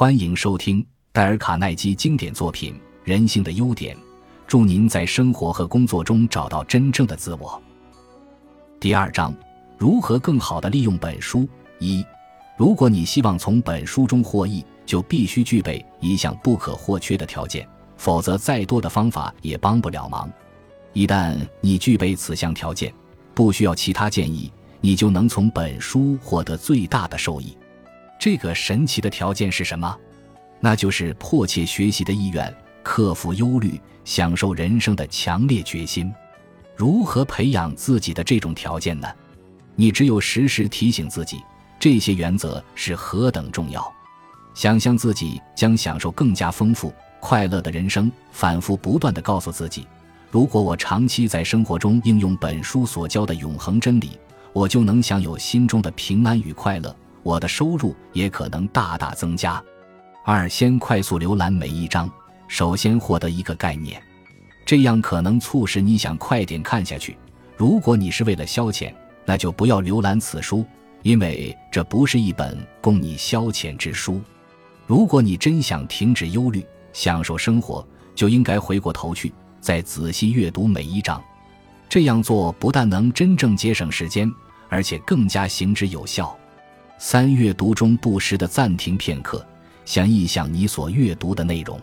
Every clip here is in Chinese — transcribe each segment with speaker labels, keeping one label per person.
Speaker 1: 欢迎收听戴尔·卡耐基经典作品《人性的优点》，祝您在生活和工作中找到真正的自我。第二章：如何更好地利用本书。一，如果你希望从本书中获益，就必须具备一项不可或缺的条件，否则再多的方法也帮不了忙。一旦你具备此项条件，不需要其他建议，你就能从本书获得最大的受益。这个神奇的条件是什么？那就是迫切学习的意愿，克服忧虑，享受人生的强烈决心。如何培养自己的这种条件呢？你只有时时提醒自己，这些原则是何等重要。想象自己将享受更加丰富、快乐的人生，反复不断地告诉自己：如果我长期在生活中应用本书所教的永恒真理，我就能享有心中的平安与快乐。我的收入也可能大大增加。二，先快速浏览每一章，首先获得一个概念，这样可能促使你想快点看下去。如果你是为了消遣，那就不要浏览此书，因为这不是一本供你消遣之书。如果你真想停止忧虑，享受生活，就应该回过头去，再仔细阅读每一章。这样做不但能真正节省时间，而且更加行之有效。三阅读中不时的暂停片刻，想一想你所阅读的内容，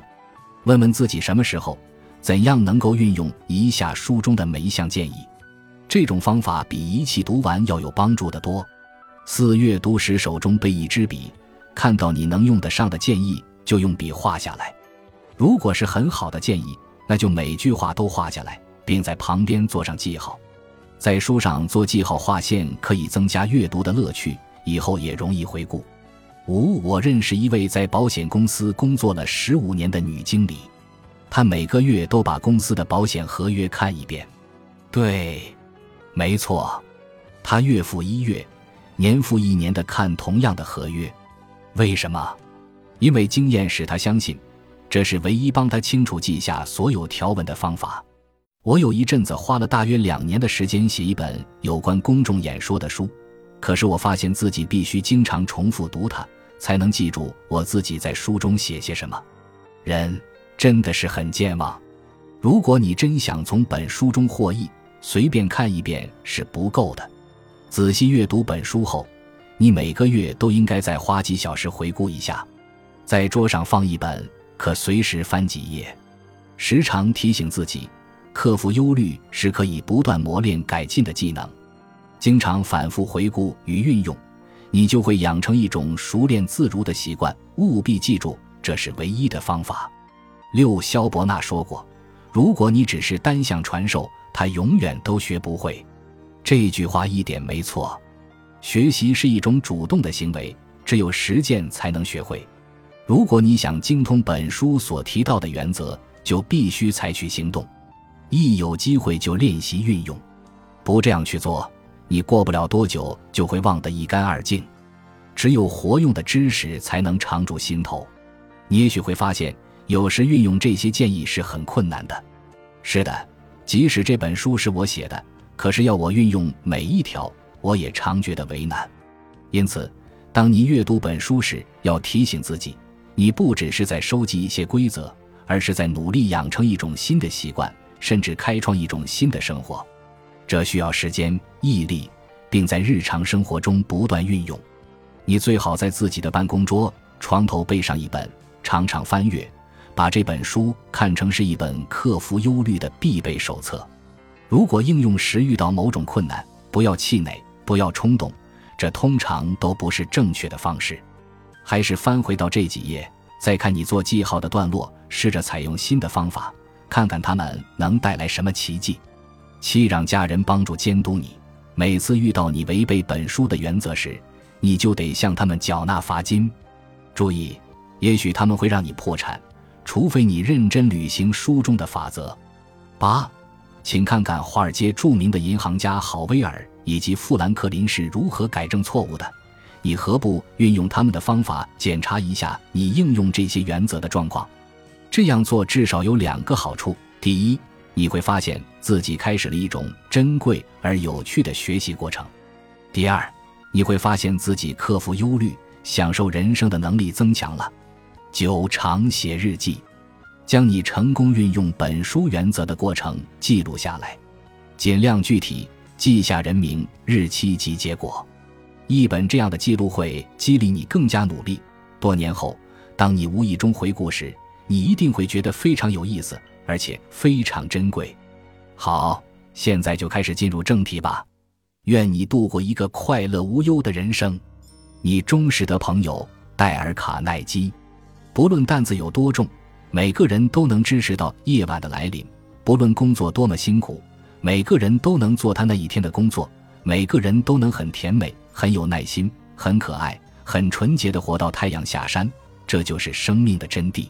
Speaker 1: 问问自己什么时候、怎样能够运用一下书中的每一项建议。这种方法比一气读完要有帮助的多。四阅读时手中备一支笔，看到你能用得上的建议就用笔画下来。如果是很好的建议，那就每句话都画下来，并在旁边做上记号。在书上做记号划线可以增加阅读的乐趣。以后也容易回顾。五，我认识一位在保险公司工作了十五年的女经理，她每个月都把公司的保险合约看一遍。对，没错，她月复一月，年复一年的看同样的合约。为什么？因为经验使她相信，这是唯一帮她清楚记下所有条文的方法。我有一阵子花了大约两年的时间写一本有关公众演说的书。可是我发现自己必须经常重复读它，才能记住我自己在书中写些什么。人真的是很健忘。如果你真想从本书中获益，随便看一遍是不够的。仔细阅读本书后，你每个月都应该再花几小时回顾一下。在桌上放一本，可随时翻几页。时常提醒自己，克服忧虑是可以不断磨练改进的技能。经常反复回顾与运用，你就会养成一种熟练自如的习惯。务必记住，这是唯一的方法。六，肖伯纳说过：“如果你只是单向传授，他永远都学不会。”这句话一点没错。学习是一种主动的行为，只有实践才能学会。如果你想精通本书所提到的原则，就必须采取行动。一有机会就练习运用，不这样去做。你过不了多久就会忘得一干二净，只有活用的知识才能常驻心头。你也许会发现，有时运用这些建议是很困难的。是的，即使这本书是我写的，可是要我运用每一条，我也常觉得为难。因此，当你阅读本书时，要提醒自己，你不只是在收集一些规则，而是在努力养成一种新的习惯，甚至开创一种新的生活。这需要时间、毅力，并在日常生活中不断运用。你最好在自己的办公桌、床头备上一本，常常翻阅，把这本书看成是一本克服忧虑的必备手册。如果应用时遇到某种困难，不要气馁，不要冲动，这通常都不是正确的方式。还是翻回到这几页，再看你做记号的段落，试着采用新的方法，看看他们能带来什么奇迹。七让家人帮助监督你。每次遇到你违背本书的原则时，你就得向他们缴纳罚金。注意，也许他们会让你破产，除非你认真履行书中的法则。八，请看看华尔街著名的银行家郝威尔以及富兰克林是如何改正错误的。你何不运用他们的方法检查一下你应用这些原则的状况？这样做至少有两个好处：第一，你会发现自己开始了一种珍贵而有趣的学习过程。第二，你会发现自己克服忧虑、享受人生的能力增强了。九常写日记，将你成功运用本书原则的过程记录下来，尽量具体，记下人名、日期及结果。一本这样的记录会激励你更加努力。多年后，当你无意中回顾时，你一定会觉得非常有意思，而且非常珍贵。好，现在就开始进入正题吧。愿你度过一个快乐无忧的人生。你忠实的朋友戴尔·卡耐基。不论担子有多重，每个人都能支持到夜晚的来临；不论工作多么辛苦，每个人都能做他那一天的工作；每个人都能很甜美、很有耐心、很可爱、很纯洁的活到太阳下山。这就是生命的真谛。